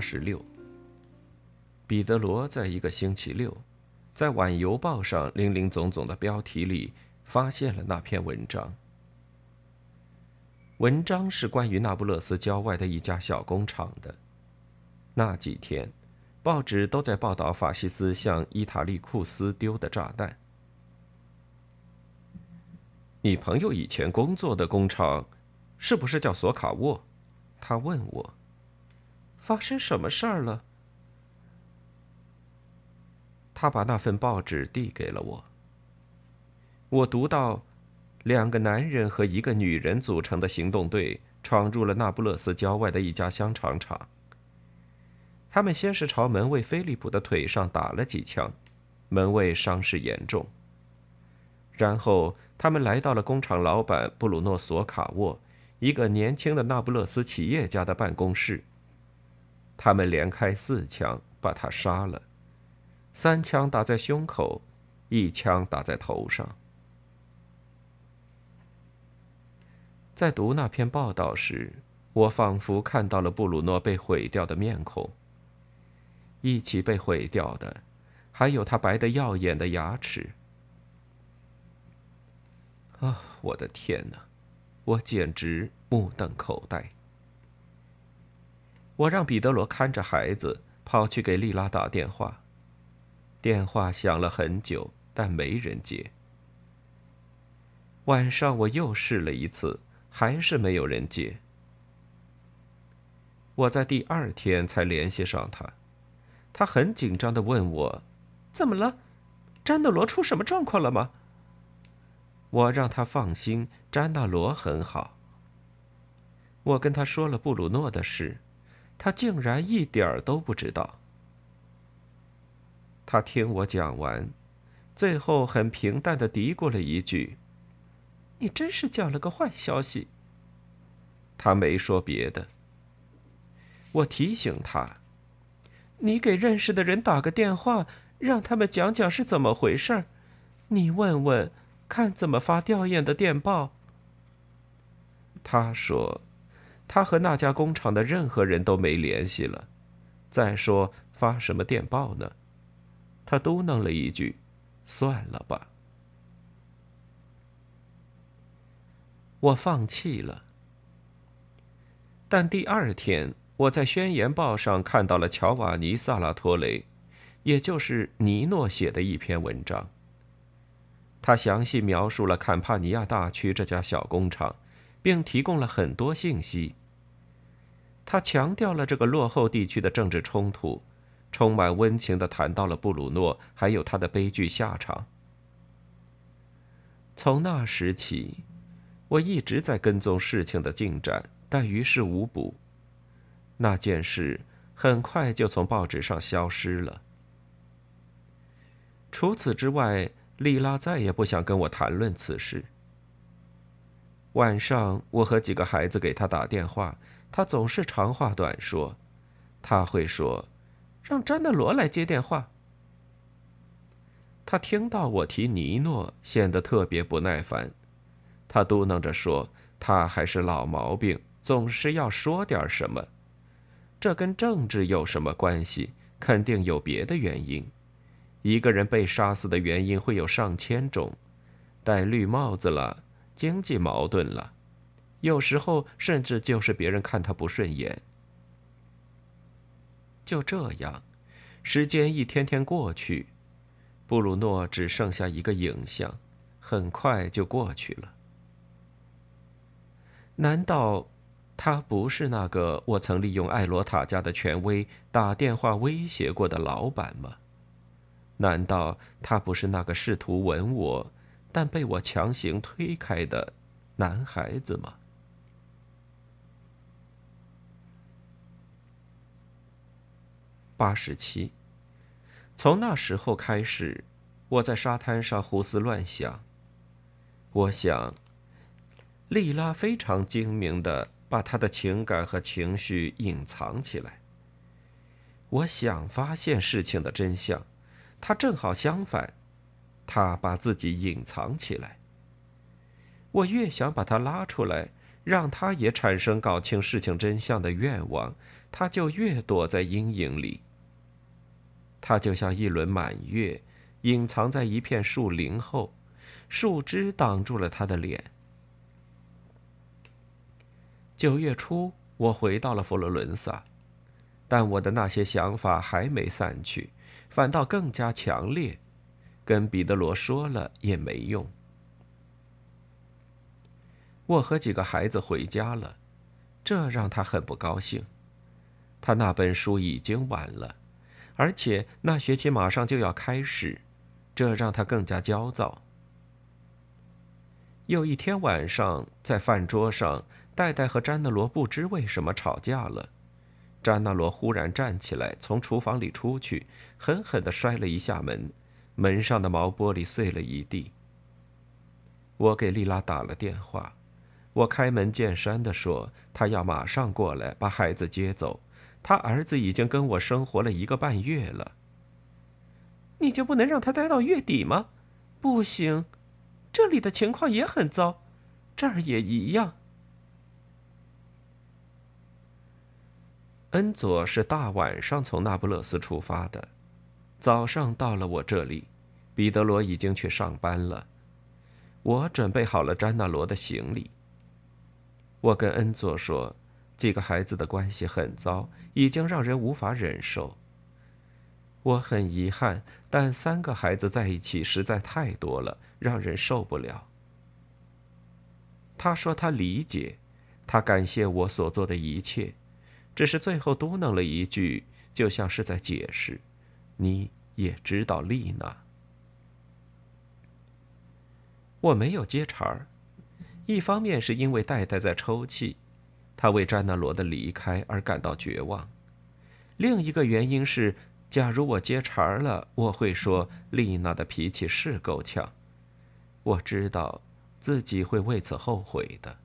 十六。彼得罗在一个星期六，在《晚邮报》上林林总总的标题里发现了那篇文章。文章是关于那不勒斯郊外的一家小工厂的。那几天，报纸都在报道法西斯向伊塔利库斯丢的炸弹。你朋友以前工作的工厂，是不是叫索卡沃？他问我。发生什么事儿了？他把那份报纸递给了我。我读到，两个男人和一个女人组成的行动队闯入了那不勒斯郊外的一家香肠厂。他们先是朝门卫菲利普的腿上打了几枪，门卫伤势严重。然后他们来到了工厂老板布鲁诺·索卡沃，一个年轻的那不勒斯企业家的办公室。他们连开四枪把他杀了，三枪打在胸口，一枪打在头上。在读那篇报道时，我仿佛看到了布鲁诺被毁掉的面孔。一起被毁掉的，还有他白得耀眼的牙齿。啊，我的天哪！我简直目瞪口呆。我让彼得罗看着孩子，跑去给丽拉打电话。电话响了很久，但没人接。晚上我又试了一次，还是没有人接。我在第二天才联系上他，他很紧张的问我：“怎么了？詹纳罗出什么状况了吗？”我让他放心，詹纳罗很好。我跟他说了布鲁诺的事。他竟然一点儿都不知道。他听我讲完，最后很平淡的嘀咕了一句：“你真是讲了个坏消息。”他没说别的。我提醒他：“你给认识的人打个电话，让他们讲讲是怎么回事儿。你问问，看怎么发吊唁的电报。”他说。他和那家工厂的任何人都没联系了。再说发什么电报呢？他嘟囔了一句：“算了吧。”我放弃了。但第二天，我在《宣言报》上看到了乔瓦尼·萨拉托雷，也就是尼诺写的一篇文章。他详细描述了坎帕尼亚大区这家小工厂，并提供了很多信息。他强调了这个落后地区的政治冲突，充满温情地谈到了布鲁诺，还有他的悲剧下场。从那时起，我一直在跟踪事情的进展，但于事无补。那件事很快就从报纸上消失了。除此之外，丽拉再也不想跟我谈论此事。晚上，我和几个孩子给他打电话。他总是长话短说，他会说：“让詹德罗来接电话。”他听到我提尼诺，显得特别不耐烦。他嘟囔着说：“他还是老毛病，总是要说点什么。这跟政治有什么关系？肯定有别的原因。一个人被杀死的原因会有上千种，戴绿帽子了，经济矛盾了。”有时候甚至就是别人看他不顺眼。就这样，时间一天天过去，布鲁诺只剩下一个影像，很快就过去了。难道他不是那个我曾利用艾罗塔家的权威打电话威胁过的老板吗？难道他不是那个试图吻我，但被我强行推开的男孩子吗？八十七。从那时候开始，我在沙滩上胡思乱想。我想，莉拉非常精明的把她的情感和情绪隐藏起来。我想发现事情的真相。他正好相反，他把自己隐藏起来。我越想把他拉出来，让他也产生搞清事情真相的愿望，他就越躲在阴影里。他就像一轮满月，隐藏在一片树林后，树枝挡住了他的脸。九月初，我回到了佛罗伦萨，但我的那些想法还没散去。反倒更加强烈，跟彼得罗说了也没用。我和几个孩子回家了，这让他很不高兴。他那本书已经晚了，而且那学期马上就要开始，这让他更加焦躁。有一天晚上，在饭桌上，戴戴和詹德罗不知为什么吵架了。詹纳罗忽然站起来，从厨房里出去，狠狠地摔了一下门，门上的毛玻璃碎了一地。我给丽拉打了电话，我开门见山地说：“她要马上过来把孩子接走，她儿子已经跟我生活了一个半月了。你就不能让他待到月底吗？不行，这里的情况也很糟，这儿也一样。”恩佐是大晚上从那不勒斯出发的，早上到了我这里，彼得罗已经去上班了。我准备好了詹纳罗的行李。我跟恩佐说，几个孩子的关系很糟，已经让人无法忍受。我很遗憾，但三个孩子在一起实在太多了，让人受不了。他说他理解，他感谢我所做的一切。只是最后嘟囔了一句，就像是在解释：“你也知道丽娜。”我没有接茬儿，一方面是因为戴戴在抽泣，他为詹纳罗的离开而感到绝望；另一个原因是，假如我接茬儿了，我会说丽娜的脾气是够呛，我知道自己会为此后悔的。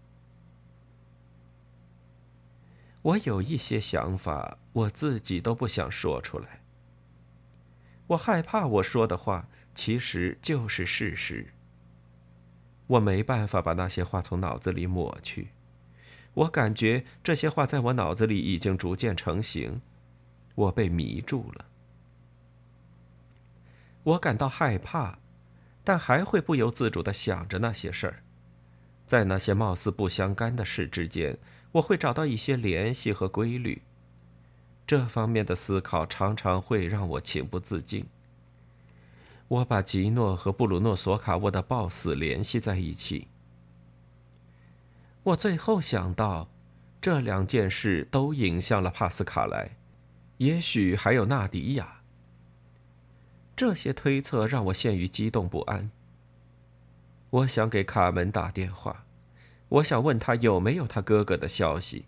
我有一些想法，我自己都不想说出来。我害怕我说的话其实就是事实。我没办法把那些话从脑子里抹去，我感觉这些话在我脑子里已经逐渐成型，我被迷住了。我感到害怕，但还会不由自主的想着那些事儿，在那些貌似不相干的事之间。我会找到一些联系和规律。这方面的思考常常会让我情不自禁。我把吉诺和布鲁诺·索卡沃的暴死联系在一起。我最后想到，这两件事都影响了帕斯卡莱，也许还有纳迪亚。这些推测让我陷于激动不安。我想给卡门打电话。我想问他有没有他哥哥的消息，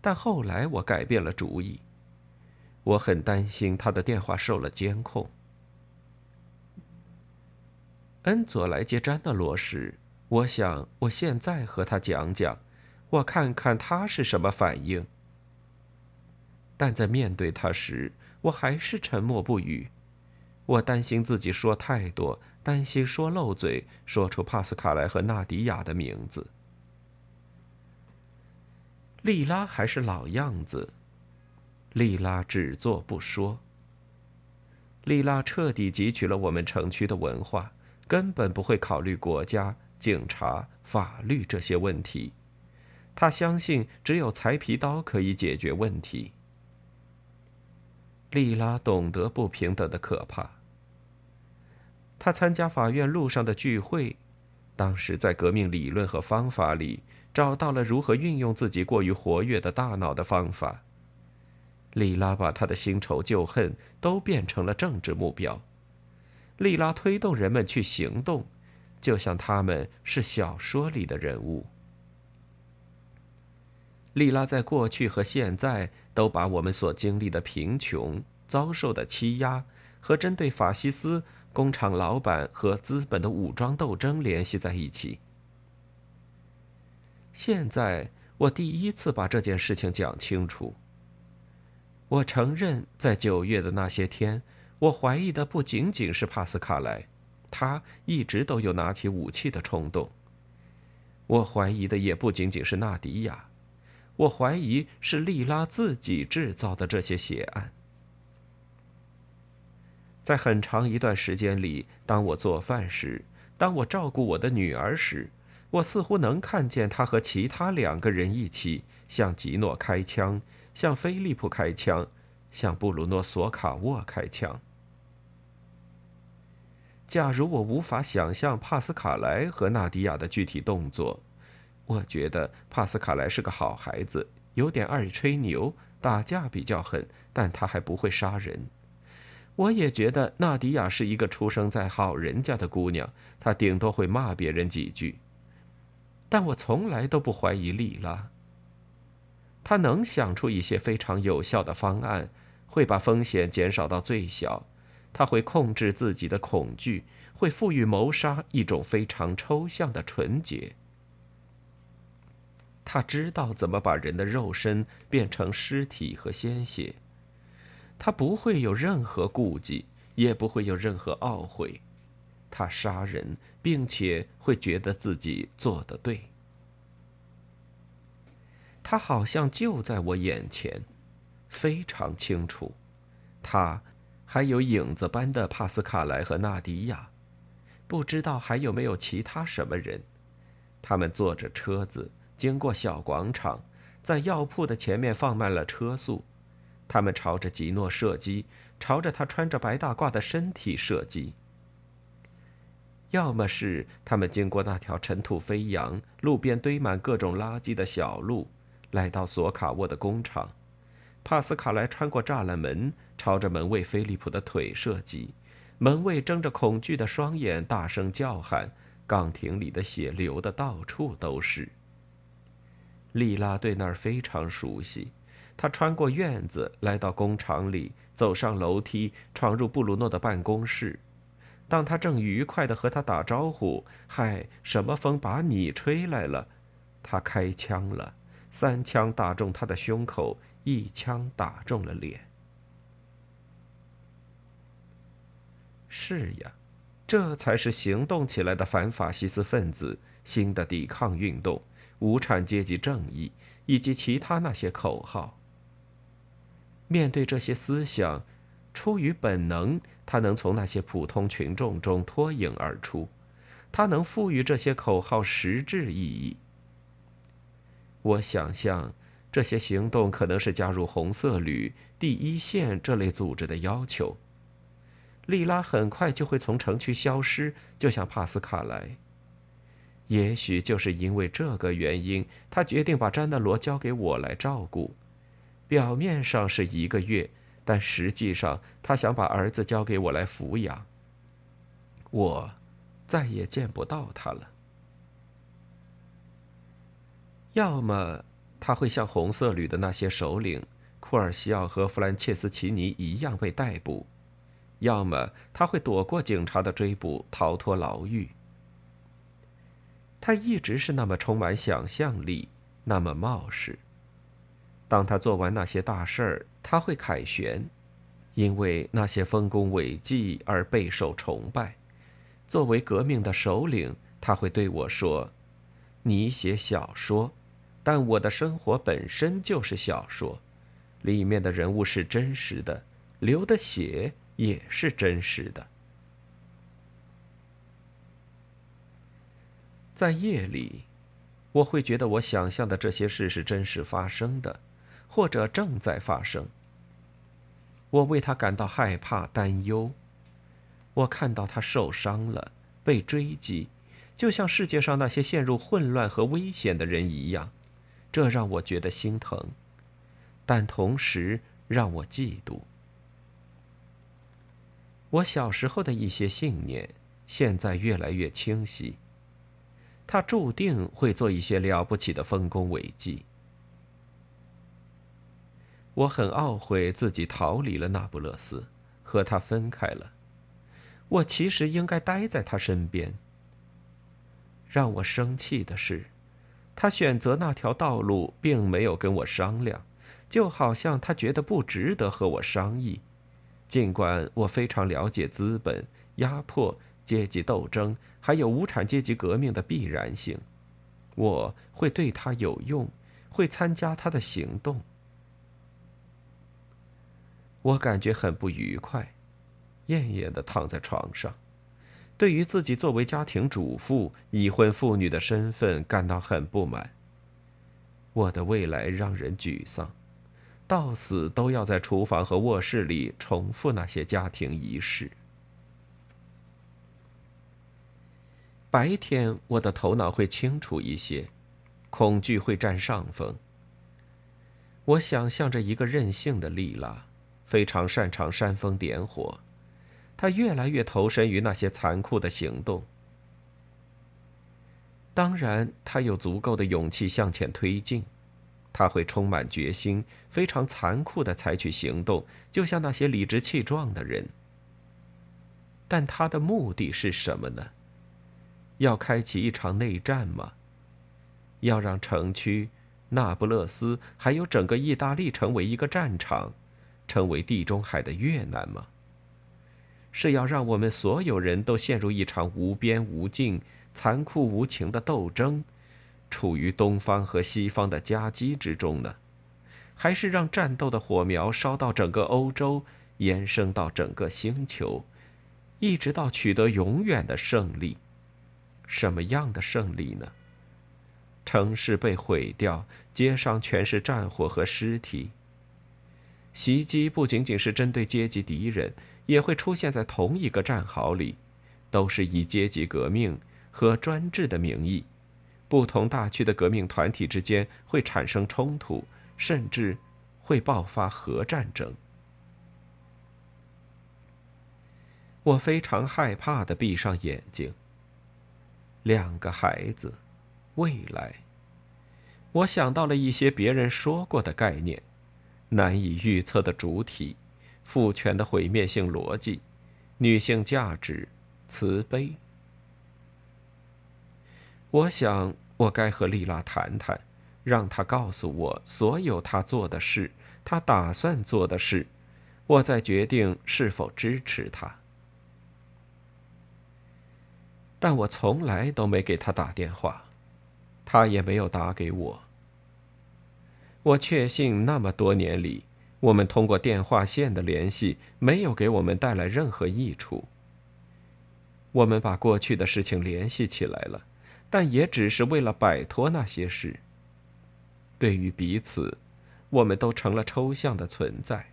但后来我改变了主意。我很担心他的电话受了监控。恩佐来接詹纳罗时，我想我现在和他讲讲，我看看他是什么反应。但在面对他时，我还是沉默不语。我担心自己说太多。担心说漏嘴，说出帕斯卡莱和纳迪亚的名字。莉拉还是老样子，莉拉只做不说。莉拉彻底汲取了我们城区的文化，根本不会考虑国家、警察、法律这些问题。他相信只有裁皮刀可以解决问题。莉拉懂得不平等的可怕。他参加法院路上的聚会，当时在革命理论和方法里找到了如何运用自己过于活跃的大脑的方法。莉拉把他的新仇旧恨都变成了政治目标。利拉推动人们去行动，就像他们是小说里的人物。莉拉在过去和现在都把我们所经历的贫穷、遭受的欺压和针对法西斯工厂老板和资本的武装斗争联系在一起。现在我第一次把这件事情讲清楚。我承认，在九月的那些天，我怀疑的不仅仅是帕斯卡莱，他一直都有拿起武器的冲动。我怀疑的也不仅仅是纳迪亚，我怀疑是莉拉自己制造的这些血案。在很长一段时间里，当我做饭时，当我照顾我的女儿时，我似乎能看见她和其他两个人一起向吉诺开枪。向菲利普开枪，向布鲁诺·索卡沃开枪。假如我无法想象帕斯卡莱和纳迪亚的具体动作，我觉得帕斯卡莱是个好孩子，有点爱吹牛，打架比较狠，但他还不会杀人。我也觉得纳迪亚是一个出生在好人家的姑娘，她顶多会骂别人几句。但我从来都不怀疑莉拉。他能想出一些非常有效的方案，会把风险减少到最小。他会控制自己的恐惧，会赋予谋杀一种非常抽象的纯洁。他知道怎么把人的肉身变成尸体和鲜血。他不会有任何顾忌，也不会有任何懊悔。他杀人，并且会觉得自己做得对。他好像就在我眼前，非常清楚。他，还有影子般的帕斯卡莱和纳迪亚，不知道还有没有其他什么人。他们坐着车子经过小广场，在药铺的前面放慢了车速。他们朝着吉诺射击，朝着他穿着白大褂的身体射击。要么是他们经过那条尘土飞扬、路边堆满各种垃圾的小路。来到索卡沃的工厂，帕斯卡莱穿过栅栏门，朝着门卫菲利普的腿射击。门卫睁着恐惧的双眼，大声叫喊。岗亭里的血流的到处都是。莉拉对那儿非常熟悉，她穿过院子，来到工厂里，走上楼梯，闯入布鲁诺的办公室。当他正愉快地和他打招呼：“嗨，什么风把你吹来了？”他开枪了。三枪打中他的胸口，一枪打中了脸。是呀，这才是行动起来的反法西斯分子、新的抵抗运动、无产阶级正义以及其他那些口号。面对这些思想，出于本能，他能从那些普通群众中脱颖而出，他能赋予这些口号实质意义。我想象，这些行动可能是加入红色旅第一线这类组织的要求。莉拉很快就会从城区消失，就像帕斯卡莱。也许就是因为这个原因，他决定把詹德罗交给我来照顾。表面上是一个月，但实际上他想把儿子交给我来抚养。我再也见不到他了。要么他会像红色旅的那些首领库尔西奥和弗兰切斯奇尼一样被逮捕，要么他会躲过警察的追捕，逃脱牢狱。他一直是那么充满想象力，那么冒失。当他做完那些大事儿，他会凯旋，因为那些丰功伟绩而备受崇拜。作为革命的首领，他会对我说：“你写小说。”但我的生活本身就是小说，里面的人物是真实的，流的血也是真实的。在夜里，我会觉得我想象的这些事是真实发生的，或者正在发生。我为他感到害怕、担忧。我看到他受伤了，被追击。就像世界上那些陷入混乱和危险的人一样，这让我觉得心疼，但同时让我嫉妒。我小时候的一些信念，现在越来越清晰。他注定会做一些了不起的丰功伟绩。我很懊悔自己逃离了那不勒斯，和他分开了。我其实应该待在他身边。让我生气的是，他选择那条道路并没有跟我商量，就好像他觉得不值得和我商议。尽管我非常了解资本、压迫、阶级斗争，还有无产阶级革命的必然性，我会对他有用，会参加他的行动。我感觉很不愉快，厌厌的躺在床上。对于自己作为家庭主妇、已婚妇女的身份感到很不满。我的未来让人沮丧，到死都要在厨房和卧室里重复那些家庭仪式。白天我的头脑会清楚一些，恐惧会占上风。我想象着一个任性的莉拉，非常擅长煽风点火。他越来越投身于那些残酷的行动。当然，他有足够的勇气向前推进，他会充满决心，非常残酷的采取行动，就像那些理直气壮的人。但他的目的是什么呢？要开启一场内战吗？要让城区、那不勒斯还有整个意大利成为一个战场，成为地中海的越南吗？是要让我们所有人都陷入一场无边无尽、残酷无情的斗争，处于东方和西方的夹击之中呢？还是让战斗的火苗烧到整个欧洲，延伸到整个星球，一直到取得永远的胜利？什么样的胜利呢？城市被毁掉，街上全是战火和尸体。袭击不仅仅是针对阶级敌人。也会出现在同一个战壕里，都是以阶级革命和专制的名义，不同大区的革命团体之间会产生冲突，甚至会爆发核战争。我非常害怕的闭上眼睛。两个孩子，未来。我想到了一些别人说过的概念，难以预测的主体。父权的毁灭性逻辑，女性价值，慈悲。我想，我该和丽拉谈谈，让她告诉我所有她做的事，她打算做的事，我再决定是否支持她。但我从来都没给她打电话，她也没有打给我。我确信，那么多年里。我们通过电话线的联系没有给我们带来任何益处。我们把过去的事情联系起来了，但也只是为了摆脱那些事。对于彼此，我们都成了抽象的存在。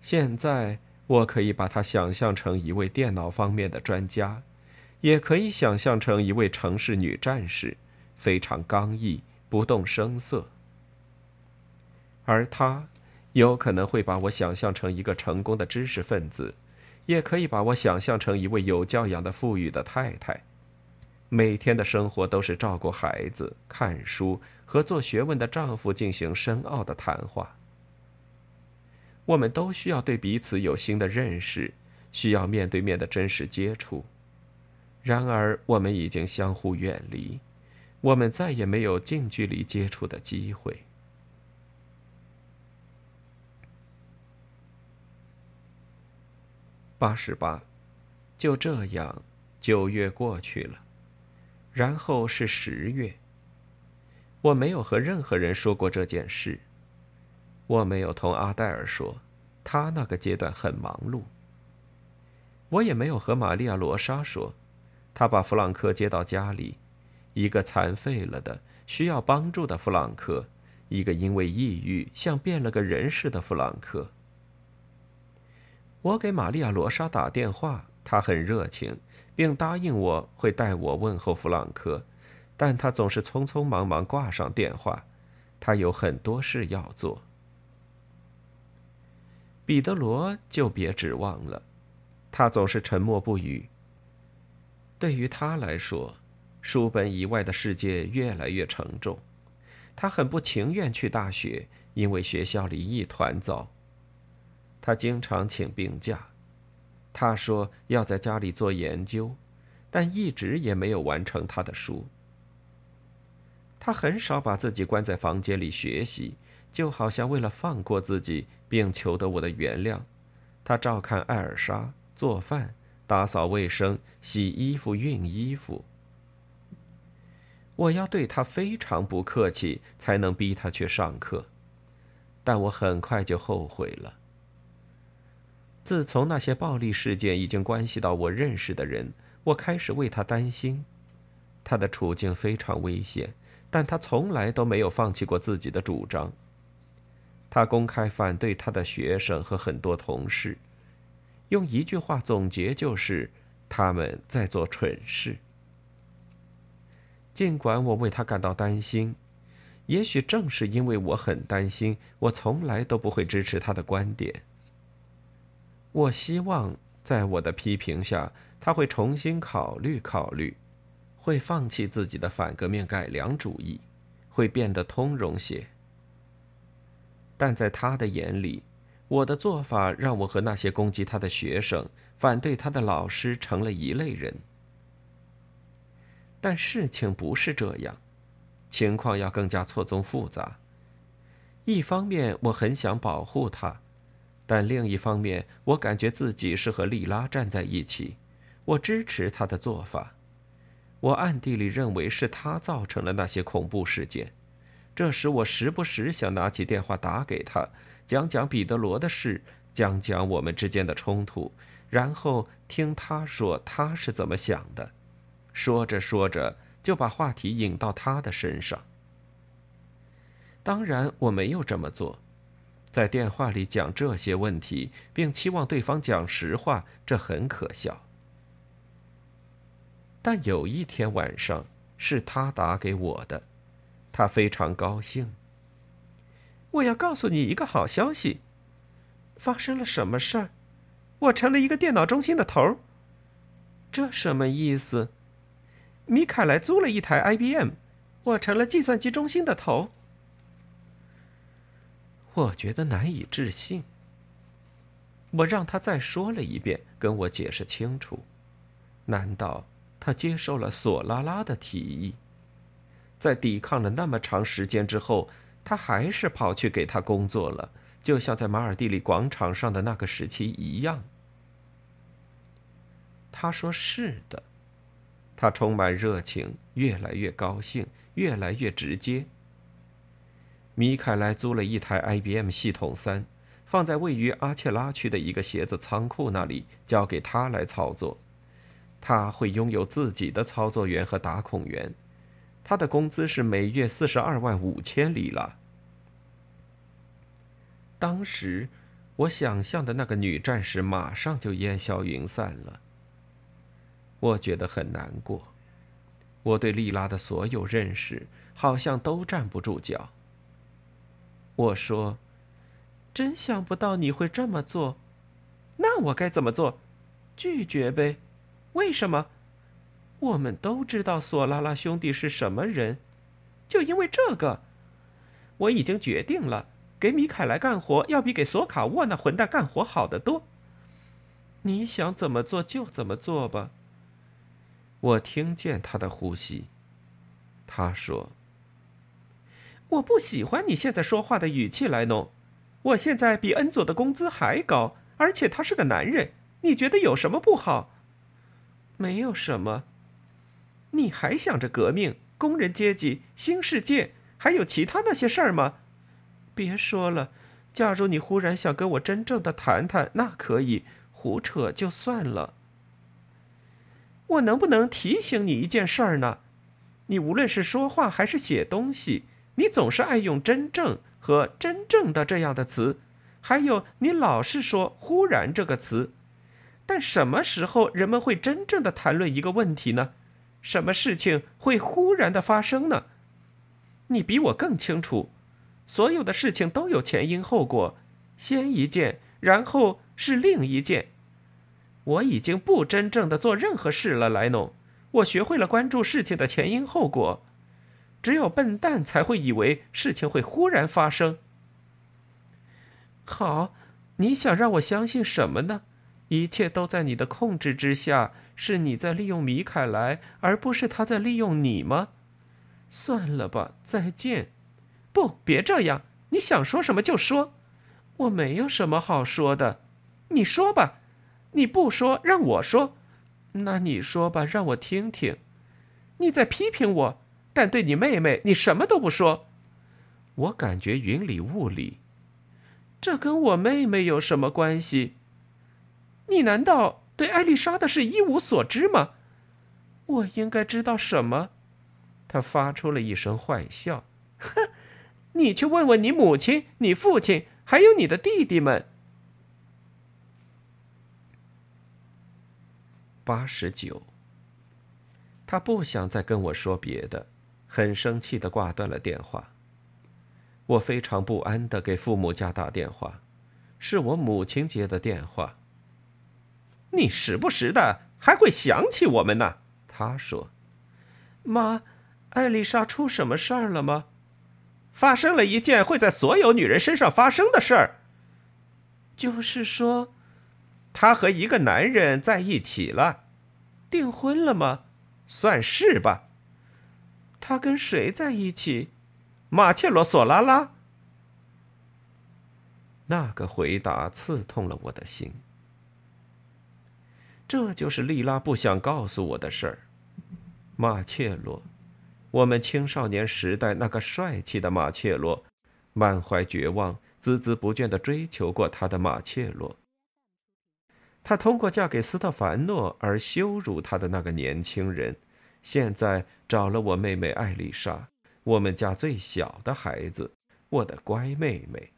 现在，我可以把它想象成一位电脑方面的专家，也可以想象成一位城市女战士，非常刚毅，不动声色。而他，有可能会把我想象成一个成功的知识分子，也可以把我想象成一位有教养的富裕的太太。每天的生活都是照顾孩子、看书和做学问的丈夫进行深奥的谈话。我们都需要对彼此有新的认识，需要面对面的真实接触。然而，我们已经相互远离，我们再也没有近距离接触的机会。八十八，就这样，九月过去了，然后是十月。我没有和任何人说过这件事。我没有同阿黛尔说，他那个阶段很忙碌。我也没有和玛利亚·罗莎说，他把弗朗克接到家里，一个残废了的、需要帮助的弗朗克，一个因为抑郁像变了个人似的弗朗克。我给玛利亚·罗莎打电话，她很热情，并答应我会带我问候弗朗克，但她总是匆匆忙忙挂上电话，她有很多事要做。彼得罗就别指望了，他总是沉默不语。对于他来说，书本以外的世界越来越沉重，他很不情愿去大学，因为学校里一团糟。他经常请病假。他说要在家里做研究，但一直也没有完成他的书。他很少把自己关在房间里学习，就好像为了放过自己并求得我的原谅，他照看艾尔莎做饭、打扫卫生、洗衣服、熨衣服。我要对他非常不客气，才能逼他去上课，但我很快就后悔了。自从那些暴力事件已经关系到我认识的人，我开始为他担心。他的处境非常危险，但他从来都没有放弃过自己的主张。他公开反对他的学生和很多同事，用一句话总结就是：“他们在做蠢事。”尽管我为他感到担心，也许正是因为我很担心，我从来都不会支持他的观点。我希望在我的批评下，他会重新考虑考虑，会放弃自己的反革命改良主义，会变得通融些。但在他的眼里，我的做法让我和那些攻击他的学生、反对他的老师成了一类人。但事情不是这样，情况要更加错综复杂。一方面，我很想保护他。但另一方面，我感觉自己是和莉拉站在一起，我支持他的做法。我暗地里认为是他造成了那些恐怖事件，这时我时不时想拿起电话打给他，讲讲彼得罗的事，讲讲我们之间的冲突，然后听他说他是怎么想的。说着说着，就把话题引到他的身上。当然，我没有这么做。在电话里讲这些问题，并期望对方讲实话，这很可笑。但有一天晚上，是他打给我的，他非常高兴。我要告诉你一个好消息，发生了什么事儿？我成了一个电脑中心的头儿。这什么意思？米凯莱租了一台 IBM，我成了计算机中心的头。我觉得难以置信。我让他再说了一遍，跟我解释清楚。难道他接受了索拉拉的提议？在抵抗了那么长时间之后，他还是跑去给他工作了，就像在马尔蒂里广场上的那个时期一样。他说：“是的。”他充满热情，越来越高兴，越来越直接。米凯莱租了一台 IBM 系统三，放在位于阿切拉区的一个鞋子仓库那里，交给他来操作。他会拥有自己的操作员和打孔员。他的工资是每月四十二万五千里拉。当时，我想象的那个女战士马上就烟消云散了。我觉得很难过。我对莉拉的所有认识好像都站不住脚。我说：“真想不到你会这么做，那我该怎么做？拒绝呗？为什么？我们都知道索拉拉兄弟是什么人，就因为这个，我已经决定了，给米凯莱干活要比给索卡沃那混蛋干活好得多。你想怎么做就怎么做吧。”我听见他的呼吸，他说。我不喜欢你现在说话的语气来弄。我现在比恩佐的工资还高，而且他是个男人。你觉得有什么不好？没有什么。你还想着革命、工人阶级、新世界，还有其他那些事儿吗？别说了。假如你忽然想跟我真正的谈谈，那可以，胡扯就算了。我能不能提醒你一件事儿呢？你无论是说话还是写东西。你总是爱用“真正”和“真正的”这样的词，还有你老是说“忽然”这个词，但什么时候人们会真正的谈论一个问题呢？什么事情会忽然的发生呢？你比我更清楚，所有的事情都有前因后果，先一件，然后是另一件。我已经不真正的做任何事了，莱农。我学会了关注事情的前因后果。只有笨蛋才会以为事情会忽然发生。好，你想让我相信什么呢？一切都在你的控制之下，是你在利用米凯莱，而不是他在利用你吗？算了吧，再见。不，别这样。你想说什么就说。我没有什么好说的。你说吧。你不说，让我说。那你说吧，让我听听。你在批评我，但对你妹妹，你什么都不说。我感觉云里雾里。这跟我妹妹有什么关系？你难道对艾丽莎的事一无所知吗？我应该知道什么？他发出了一声坏笑。哼，你去问问你母亲、你父亲，还有你的弟弟们。八十九。他不想再跟我说别的，很生气的挂断了电话。我非常不安的给父母家打电话，是我母亲接的电话。你时不时的还会想起我们呢，他说。妈，艾丽莎出什么事儿了吗？发生了一件会在所有女人身上发生的事儿。就是说，她和一个男人在一起了，订婚了吗？算是吧。他跟谁在一起？马切罗·索拉拉。那个回答刺痛了我的心。这就是莉拉不想告诉我的事儿。马切罗，我们青少年时代那个帅气的马切罗，满怀绝望、孜孜不倦的追求过他的马切罗。他通过嫁给斯特凡诺而羞辱他的那个年轻人，现在找了我妹妹艾丽莎。我们家最小的孩子，我的乖妹妹。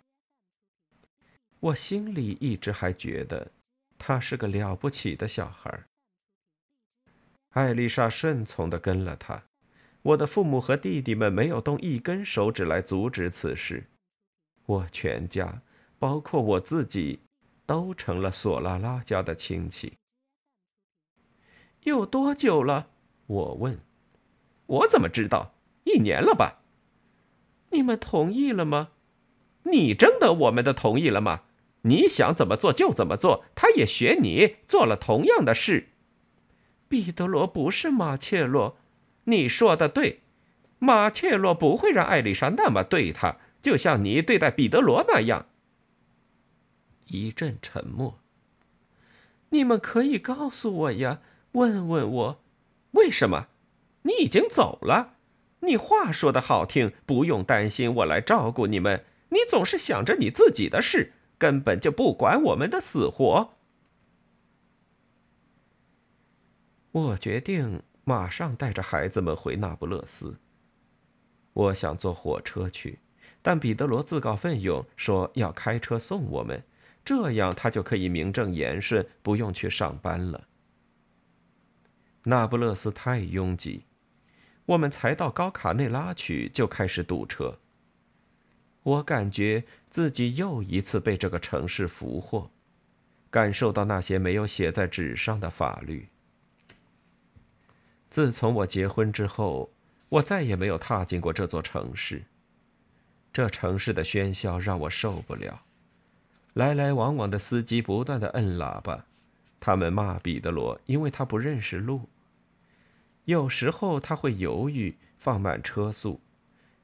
我心里一直还觉得，她是个了不起的小孩。艾丽莎顺从的跟了他，我的父母和弟弟们没有动一根手指来阻止此事。我全家，包括我自己，都成了索拉拉家的亲戚。有多久了？我问。我怎么知道？一年了吧？你们同意了吗？你征得我们的同意了吗？你想怎么做就怎么做。他也学你做了同样的事。彼得罗不是马切洛，你说的对。马切洛不会让艾丽莎那么对他，就像你对待彼得罗那样。一阵沉默。你们可以告诉我呀，问问我，为什么？你已经走了。你话说的好听，不用担心我来照顾你们。你总是想着你自己的事，根本就不管我们的死活。我决定马上带着孩子们回那不勒斯。我想坐火车去，但彼得罗自告奋勇说要开车送我们，这样他就可以名正言顺，不用去上班了。那不勒斯太拥挤。我们才到高卡内拉去，就开始堵车。我感觉自己又一次被这个城市俘获，感受到那些没有写在纸上的法律。自从我结婚之后，我再也没有踏进过这座城市。这城市的喧嚣让我受不了，来来往往的司机不断的摁喇叭，他们骂彼得罗，因为他不认识路。有时候他会犹豫，放慢车速，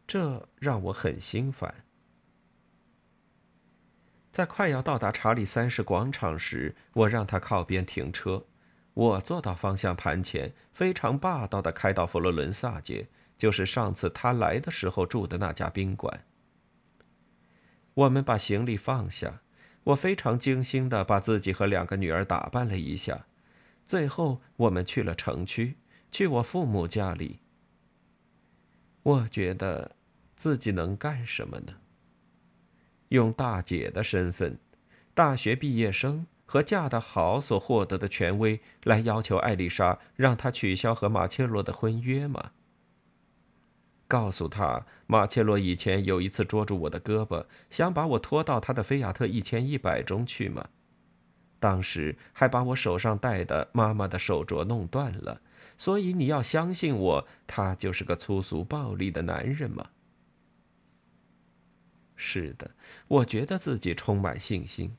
这让我很心烦。在快要到达查理三世广场时，我让他靠边停车，我坐到方向盘前，非常霸道的开到佛罗伦萨街，就是上次他来的时候住的那家宾馆。我们把行李放下，我非常精心的把自己和两个女儿打扮了一下，最后我们去了城区。去我父母家里，我觉得自己能干什么呢？用大姐的身份，大学毕业生和嫁得好所获得的权威来要求艾丽莎让她取消和马切洛的婚约吗？告诉他，马切洛以前有一次捉住我的胳膊，想把我拖到他的菲亚特一千一百中去吗？当时还把我手上戴的妈妈的手镯弄断了。所以你要相信我，他就是个粗俗暴力的男人吗？是的，我觉得自己充满信心。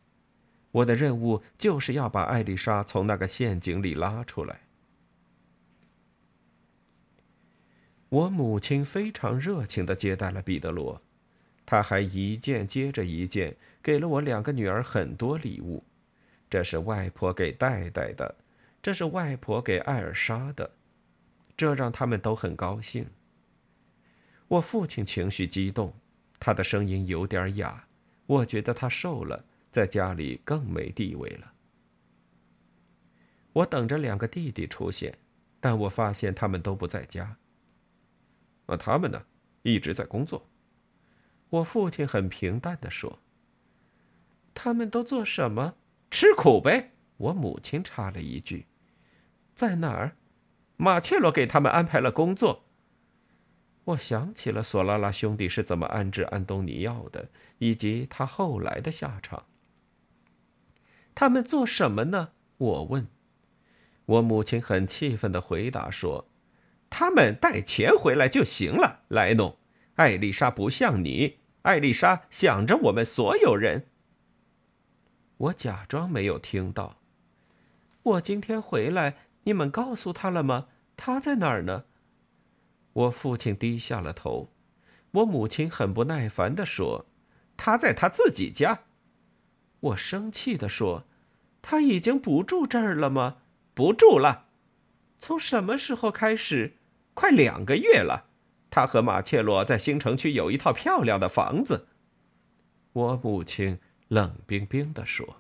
我的任务就是要把艾丽莎从那个陷阱里拉出来。我母亲非常热情的接待了彼得罗，他还一件接着一件给了我两个女儿很多礼物，这是外婆给戴戴的，这是外婆给艾尔莎的，这让他们都很高兴。我父亲情绪激动。他的声音有点哑，我觉得他瘦了，在家里更没地位了。我等着两个弟弟出现，但我发现他们都不在家。啊，他们呢，一直在工作。我父亲很平淡的说：“他们都做什么？吃苦呗。”我母亲插了一句：“在哪儿？马切罗给他们安排了工作。”我想起了索拉拉兄弟是怎么安置安东尼奥的，以及他后来的下场。他们做什么呢？我问。我母亲很气愤的回答说：“他们带钱回来就行了。”莱农，艾丽莎不像你，艾丽莎想着我们所有人。我假装没有听到。我今天回来，你们告诉他了吗？他在哪儿呢？我父亲低下了头，我母亲很不耐烦地说：“他在他自己家。”我生气地说：“他已经不住这儿了吗？不住了。从什么时候开始？快两个月了。他和马切洛在新城区有一套漂亮的房子。”我母亲冷冰冰地说。